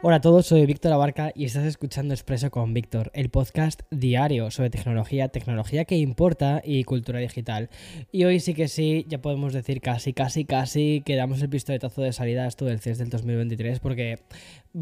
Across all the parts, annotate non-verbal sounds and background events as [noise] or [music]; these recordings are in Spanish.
Hola a todos, soy Víctor Abarca y estás escuchando Expreso con Víctor, el podcast diario sobre tecnología, tecnología que importa y cultura digital. Y hoy sí que sí, ya podemos decir casi, casi, casi que damos el pistoletazo de salida a esto del CES del 2023 porque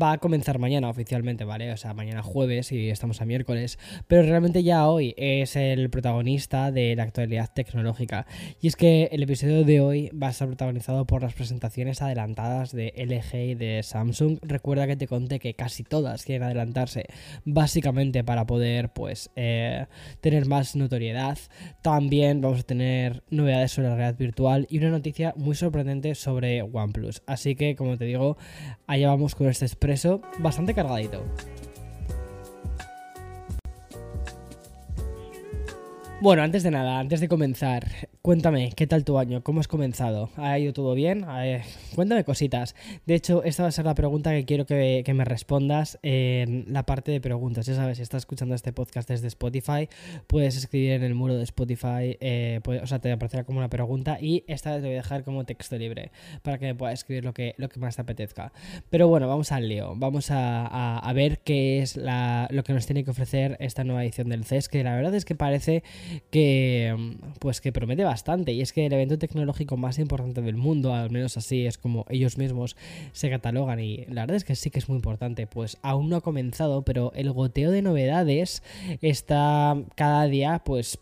va a comenzar mañana oficialmente, ¿vale? O sea, mañana jueves y estamos a miércoles, pero realmente ya hoy es el protagonista de la actualidad tecnológica. Y es que el episodio de hoy va a estar protagonizado por las presentaciones adelantadas de LG y de Samsung. Recuerda que te conté que casi todas quieren adelantarse básicamente para poder pues eh, tener más notoriedad. También vamos a tener novedades sobre la realidad virtual y una noticia muy sorprendente sobre OnePlus. Así que como te digo, allá vamos con este expreso bastante cargadito. Bueno, antes de nada, antes de comenzar, cuéntame, ¿qué tal tu año? ¿Cómo has comenzado? ¿Ha ido todo bien? cuéntame cositas. De hecho, esta va a ser la pregunta que quiero que, me respondas en la parte de preguntas. Ya sabes, si estás escuchando este podcast desde Spotify, puedes escribir en el muro de Spotify, eh, o sea, te aparecerá como una pregunta y esta te voy a dejar como texto libre para que me puedas escribir lo que, lo que más te apetezca. Pero bueno, vamos al lío. Vamos a, ver qué es lo que nos tiene que ofrecer esta nueva edición del CES, que la verdad es que parece que pues que promete bastante y es que el evento tecnológico más importante del mundo, al menos así es como ellos mismos se catalogan y la verdad es que sí que es muy importante, pues aún no ha comenzado, pero el goteo de novedades está cada día pues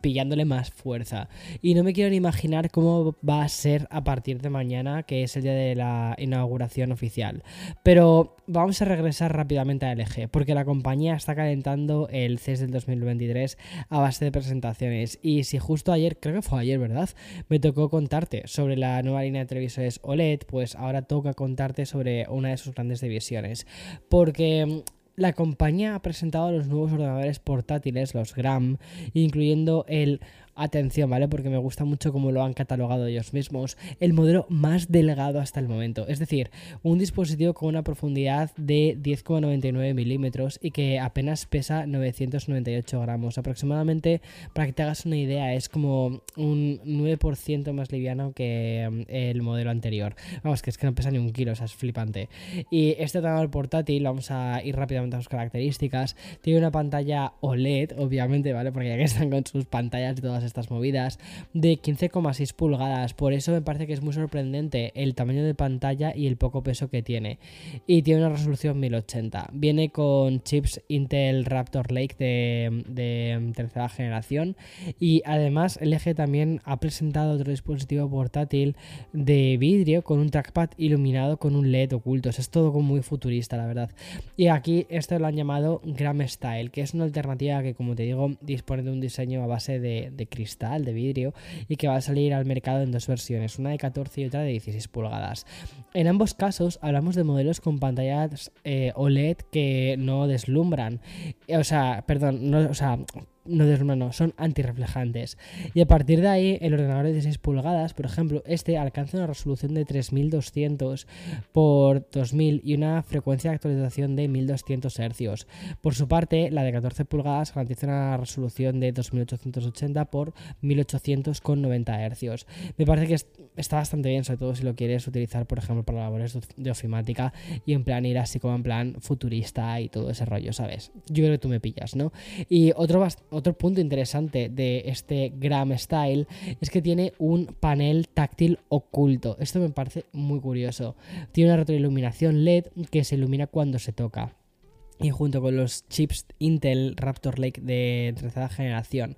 pillándole más fuerza. Y no me quiero ni imaginar cómo va a ser a partir de mañana, que es el día de la inauguración oficial. Pero vamos a regresar rápidamente a LG, porque la compañía está calentando el CES del 2023 a base de presentaciones. Y si justo ayer, creo que fue ayer, ¿verdad? Me tocó contarte sobre la nueva línea de televisores OLED, pues ahora toca contarte sobre una de sus grandes divisiones. Porque mm, la compañía ha presentado los nuevos ordenadores portátiles, los GRAM, incluyendo el atención, ¿vale? Porque me gusta mucho cómo lo han catalogado ellos mismos, el modelo más delgado hasta el momento. Es decir, un dispositivo con una profundidad de 10,99 milímetros y que apenas pesa 998 gramos. Aproximadamente, para que te hagas una idea, es como un 9% más liviano que mm, el modelo anterior. Vamos, que es que no pesa ni un kilo, o sea, es flipante. Y este ordenador portátil, vamos a ir rápidamente a sus características, tiene una pantalla OLED, obviamente, ¿vale? Porque ya que están con sus pantallas y todas estas movidas, de 15,6 pulgadas. Por eso me parece que es muy sorprendente el tamaño de pantalla y el poco peso que tiene. Y tiene una resolución 1080. Viene con chips Intel Raptor Lake de, tercera generación. Y además eje también ha presentado otro dispositivo portátil de vidrio con un trackpad iluminado con un LED oculto. es todo muy futurista, la verdad. Y aquí esto lo han llamado Gram Style, que es una alternativa que, como te digo, dispone de un diseño a base de cristal, de vidrio, y que va a salir al mercado en dos versiones, una de 14 y otra de 16 pulgadas. En ambos casos hablamos de modelos con pantallas eh, OLED que no deslumbran, o sea, perdón, no, o sea, no deslumbran, son antirreflejantes. Y a partir de ahí, el ordenador de 16 pulgadas, por ejemplo, este alcanza una resolución de 3200 por 2000 y una frecuencia de actualización de 1200 Hz. Por su parte, la de 14 pulgadas garantiza una resolución de 2880 por 1800 con 90 Hz. Me parece que está bastante bien, sobre todo si lo quieres utilizar, por ejemplo, para labores de ofimática y en plan ir así como en plan futurista y todo ese rollo, ¿sabes? Yo creo que tú me pillas, ¿no? Y otro, otro punto interesante de este Gram Style es que tiene un panel táctil oculto. Esto me parece muy curioso. Tiene una retroiluminación LED que se ilumina cuando se toca y junto con los chips Intel Raptor Lake de tercera generación.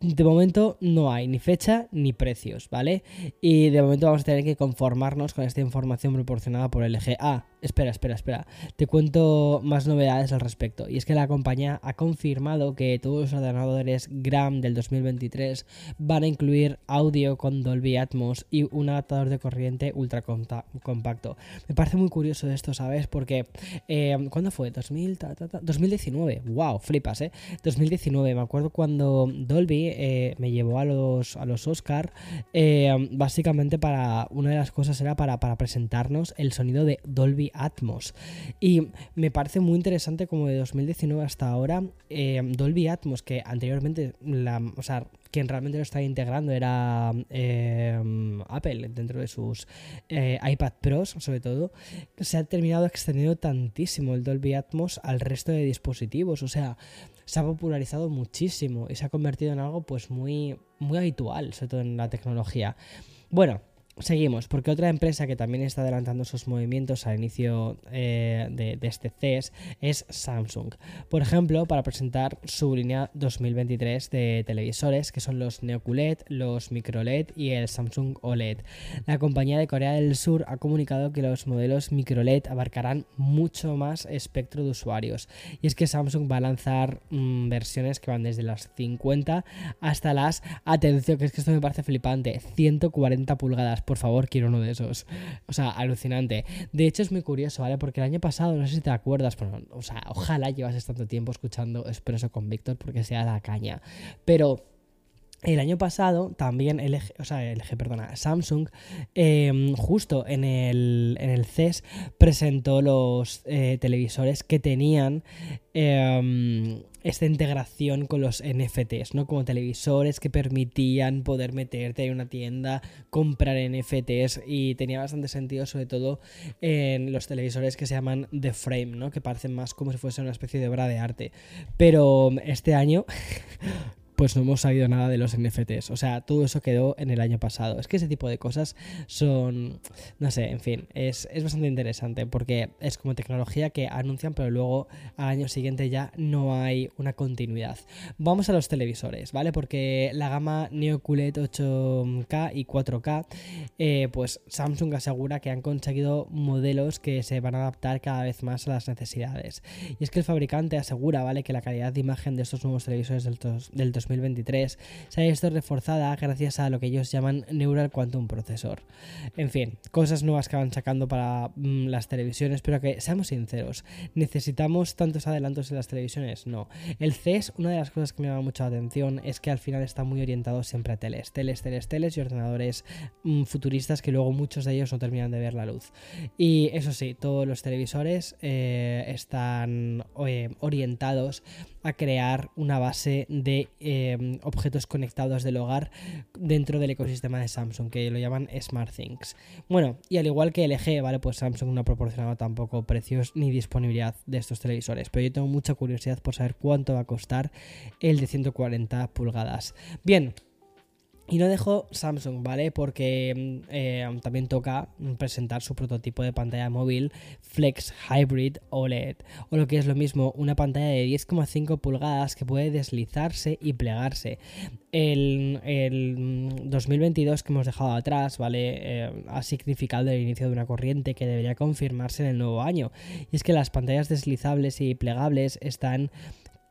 De momento no hay ni fecha ni precios, ¿vale? Y de momento vamos a tener que conformarnos con esta información proporcionada por LG. Ah, espera, espera, espera. Te cuento más novedades al respecto. Y es que la compañía ha confirmado que todos los ordenadores Gram del 2023 van a incluir audio con Dolby Atmos y un adaptador de corriente ultra compacto. Me parece muy curioso esto, ¿sabes? Porque, eh, ¿cuándo fue? 2000 2019, wow, flipas, ¿eh? 2019, me acuerdo cuando Dolby eh, me llevó a los, a los Oscar, eh, básicamente para, una de las cosas era para, para presentarnos el sonido de Dolby Atmos. Y me parece muy interesante como de 2019 hasta ahora, eh, Dolby Atmos, que anteriormente, la, o sea, quien realmente lo estaba integrando era em, Apple dentro de sus eh, iPad Pros, sobre todo, se ha terminado extendiendo tantísimo el Dolby Atmos al resto de dispositivos. O sea, se ha popularizado muchísimo y se ha convertido en algo pues muy, muy habitual, sobre todo en la tecnología. Bueno, Seguimos, porque otra empresa que también está adelantando sus movimientos al inicio eh, de, este CES es Samsung. Por ejemplo, para presentar su línea 2023 de televisores, que son los Neo QLED, los Micro LED y el Samsung OLED. La compañía de Corea del Sur ha comunicado que los modelos Micro LED abarcarán mucho más espectro de usuarios. Y es que Samsung va a lanzar mm, versiones que van desde las 50 hasta las, atención, que es que esto me parece flipante, 140 pulgadas por favor, quiero uno de esos. O sea, alucinante. De hecho, es muy curioso, ¿vale? Porque el año pasado, no sé si te acuerdas, o sea, ojalá llevases tanto tiempo escuchando Expreso con Víctor porque sea la caña. Pero el año pasado también LG, o sea, LG, perdona, Samsung, em, justo en el, en el CES presentó los eh, televisores que tenían em, esta integración con los NFTs, ¿no? Como televisores que permitían poder meterte en una tienda, comprar NFTs y tenía bastante sentido, sobre todo en los televisores que se llaman The Frame, ¿no? Que parecen más como si fuese una especie de obra de arte. Pero este año pues no hemos sabido nada de los NFTs. O sea, todo eso quedó en el año pasado. Es que ese tipo de cosas son, no sé, en fin, es, bastante interesante porque es como tecnología que anuncian, pero luego al año siguiente ya no hay una continuidad. Vamos a los televisores, ¿vale? Porque la gama Neo QLED 8K y 4K, eh, pues Samsung asegura que han conseguido modelos que se van a adaptar cada vez más a las necesidades. Y es que el fabricante asegura, ¿vale? Que la calidad de imagen de estos nuevos televisores del, del 2023 se ha visto reforzada gracias a lo que ellos llaman Neural Quantum Processor. En fin, cosas nuevas que van sacando para mm, las televisiones, pero que seamos sinceros, ¿necesitamos tantos adelantos en las televisiones? No. El CES, una de las cosas que me llama mucho la atención es que al final está muy orientado siempre a teles, teles, teles, teles y ordenadores mm, futuristas que luego muchos de ellos no terminan de ver la luz. Y eso sí, todos los televisores eh, están eh, orientados a crear una base de objetos conectados del hogar dentro del ecosistema de Samsung, que lo llaman Smart Things. Bueno, y al igual que LG, ¿vale? Pues Samsung no ha proporcionado tampoco precios ni disponibilidad de estos televisores, pero yo tengo mucha curiosidad por saber cuánto va a costar el de 140 pulgadas. Bien, y no dejo Samsung, ¿vale? Porque mm, eh, también toca presentar su prototipo de pantalla móvil Flex Hybrid OLED, o lo que es lo mismo, una pantalla de 10,5 pulgadas que puede deslizarse y plegarse. El, 2022 mm, que hemos dejado atrás, ¿vale? Eh, ha significado el inicio de una corriente que debería confirmarse en el nuevo año. Y es que las pantallas deslizables y plegables están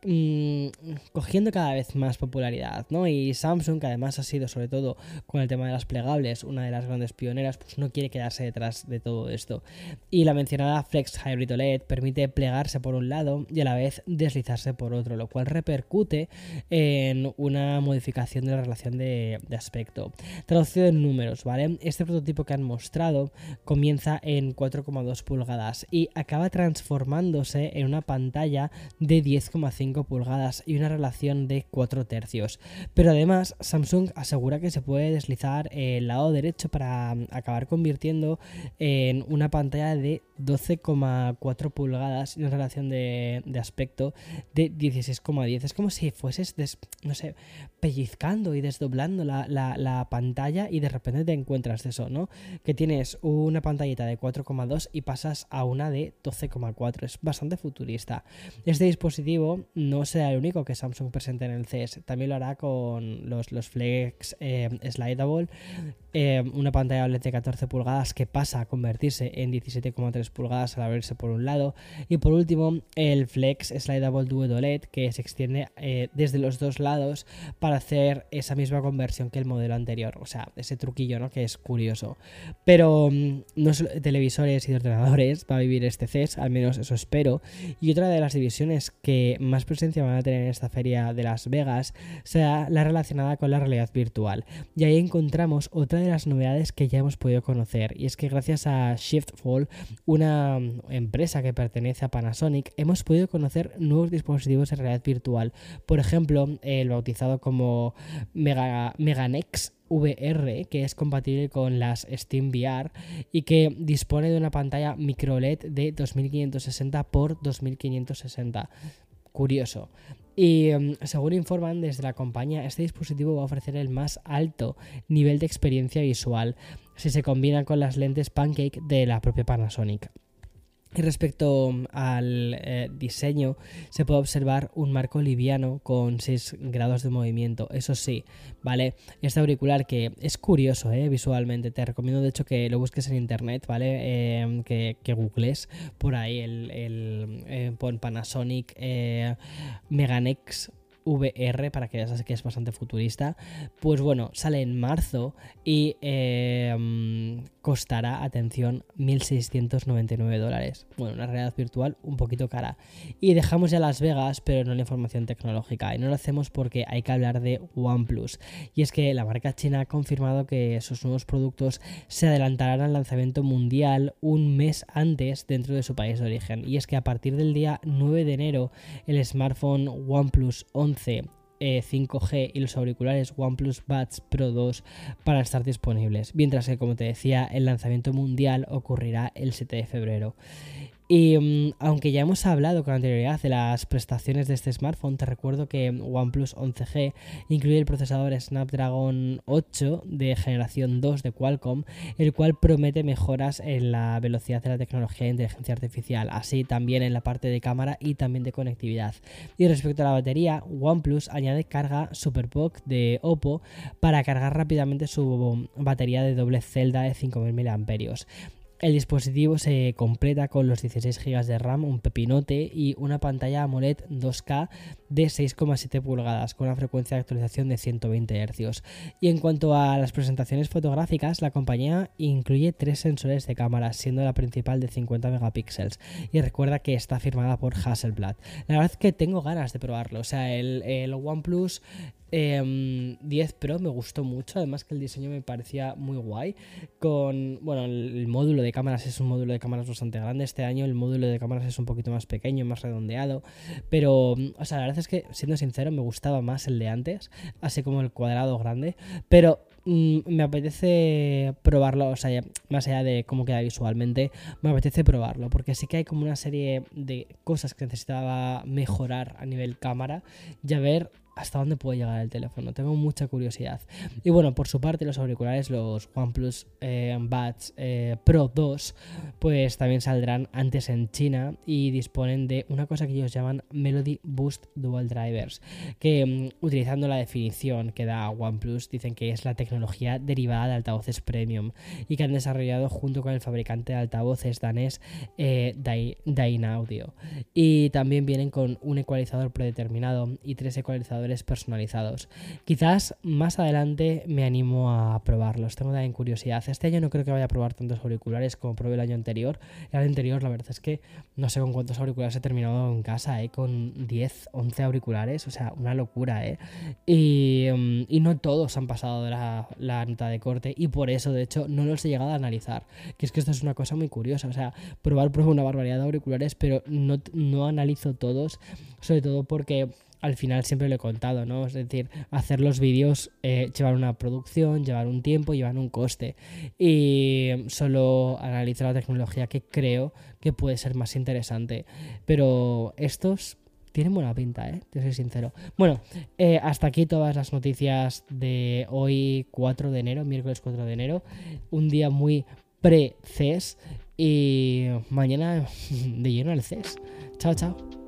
Mm, cogiendo cada vez más popularidad, ¿no? Y Samsung, que además ha sido sobre todo con el tema de las plegables una de las grandes pioneras, pues no quiere quedarse detrás de todo esto. Y la mencionada Flex Hybrid OLED permite plegarse por un lado y a la vez deslizarse por otro, lo cual repercute en una modificación de la relación de, de aspecto. Traducido en números, ¿vale? Este prototipo que han mostrado comienza en 4,2 pulgadas y acaba transformándose en una pantalla de 10,5 pulgadas y una relación de 4 tercios. Pero además Samsung asegura que se puede deslizar el lado derecho para mm, acabar convirtiendo en una pantalla de 12,4 pulgadas y una relación de, aspecto de 16,10. Es como si fueses, no sé, pellizcando y desdoblando la, la, pantalla y de repente te encuentras eso, ¿no? Que tienes una pantallita de 4,2 y pasas a una de 12,4. Es bastante futurista. Este dispositivo no será el único que Samsung presente en el CES. También lo hará con los, Flex eh, Slidable, eh, una pantalla de 14 pulgadas que pasa a convertirse en 17,3 pulgadas al abrirse por un lado. Y por último, el Flex Slidable Duo OLED que se extiende eh, desde los dos lados para hacer esa misma conversión que el modelo anterior. O sea, ese truquillo, ¿no? Que es curioso. Pero mm, no solo televisores y ordenadores va a vivir este CES, al menos eso espero. Y otra de las divisiones que más presencia van a tener en esta feria de Las Vegas será la relacionada con la realidad virtual. Y ahí encontramos otra de las novedades que ya hemos podido conocer. Y es que gracias a Shiftfall, una una empresa que pertenece a Panasonic, hemos podido conocer nuevos dispositivos de realidad virtual. Por ejemplo, el bautizado como Mega, Meganex VR, que es compatible con las Steam VR y que dispone de una pantalla micro LED de 2560 x 2560 curioso. Y em, según informan desde la compañía, este dispositivo va a ofrecer el más alto nivel de experiencia visual si se combina con las lentes Pancake de la propia Panasonic. Y respecto al eh, diseño, se puede observar un marco liviano con 6 grados de movimiento. Eso sí, ¿vale? Este auricular que es curioso ¿eh? visualmente, te recomiendo de hecho que lo busques en internet, ¿vale? Em, que, que, googles por ahí el, el eh, Panasonic Meganex VR, para que veas que es bastante futurista, pues bueno, sale en marzo y eh, costará, atención, 1.699 dólares. Bueno, una realidad virtual un poquito cara. Y dejamos ya Las Vegas, pero no la información tecnológica. Y no lo hacemos porque hay que hablar de OnePlus. Y es que la marca china ha confirmado que sus nuevos productos se adelantarán al lanzamiento mundial un mes antes dentro de su país de origen. Y es que a partir del día 9 de enero, el smartphone OnePlus 11 5G eh, y los auriculares OnePlus Buds Pro 2 para estar disponibles, mientras que como te decía el lanzamiento mundial ocurrirá el 7 de febrero. Y mm, aunque ya hemos hablado con anterioridad de las prestaciones de este smartphone, te recuerdo que OnePlus 11G incluye el procesador Snapdragon 8 de generación 2 de Qualcomm, el cual promete mejoras en la velocidad de la tecnología de inteligencia artificial, así también en la parte de cámara y también de conectividad. Y respecto a la batería, OnePlus añade carga SuperPOC de Oppo para cargar rápidamente su batería de doble celda de 5000 mAh. El dispositivo se completa con los 16 GB de RAM, un pepinote y una pantalla AMOLED 2K de 6,7 pulgadas con una frecuencia de actualización de 120 Hz. Y en cuanto a las presentaciones fotográficas, la compañía incluye tres sensores de cámara, siendo la principal de 50 megapíxeles. Y recuerda que está firmada por Hasselblad. La verdad es que tengo ganas de probarlo. O sea, el, el OnePlus 10 em, Pro me gustó mucho, además que el diseño me parecía muy guay. Con, bueno, el, módulo de cámaras es un módulo de cámaras bastante grande. Este año el módulo de cámaras es un poquito más pequeño, más redondeado. Pero, o sea, la verdad es que, siendo sincero, me gustaba más el de antes, así como el cuadrado grande. Pero mm, me apetece probarlo, o sea, más allá de cómo queda visualmente, me apetece probarlo, porque sí que hay como una serie de cosas que necesitaba mejorar a nivel cámara y a ver hasta dónde puede llegar el teléfono. Tengo mucha curiosidad. Y bueno, por su parte, los auriculares, los OnePlus eh, Buds eh, Pro 2, pues también saldrán antes en China y disponen de una cosa que ellos llaman Melody Boost Dual Drivers, que mm, utilizando la definición que da OnePlus, dicen que es la tecnología derivada de altavoces premium y que han desarrollado junto con el fabricante de altavoces danés eh, Audio. Y también vienen con un ecualizador predeterminado y tres ecualizadores personalizados. Quizás más adelante me animo a probarlos, tengo también curiosidad. Este año no creo que vaya a probar tantos auriculares como probé el año anterior. El año anterior la verdad es que no sé con cuántos auriculares he terminado en casa, ¿eh? con 10, 11 auriculares, o sea, una locura. ¿eh? Y, mm, y no todos han pasado la, la nota de corte y por eso de hecho no los he llegado a analizar. Que es que esto es una cosa muy curiosa, o sea, probar pruebo una barbaridad de auriculares, pero no, no analizo todos, sobre todo porque al final siempre lo he contado, ¿no? Es decir, hacer los vídeos eh, llevar una producción, llevar un tiempo, llevar un coste. Y solo analizo la tecnología que creo que puede ser más interesante. Pero estos tienen buena pinta, ¿eh? Te soy sincero. Bueno, eh, hasta aquí todas las noticias de hoy 4 de enero, miércoles 4 de enero. Un día muy pre-CES y mañana [laughs] de lleno al CES. Chao, chao.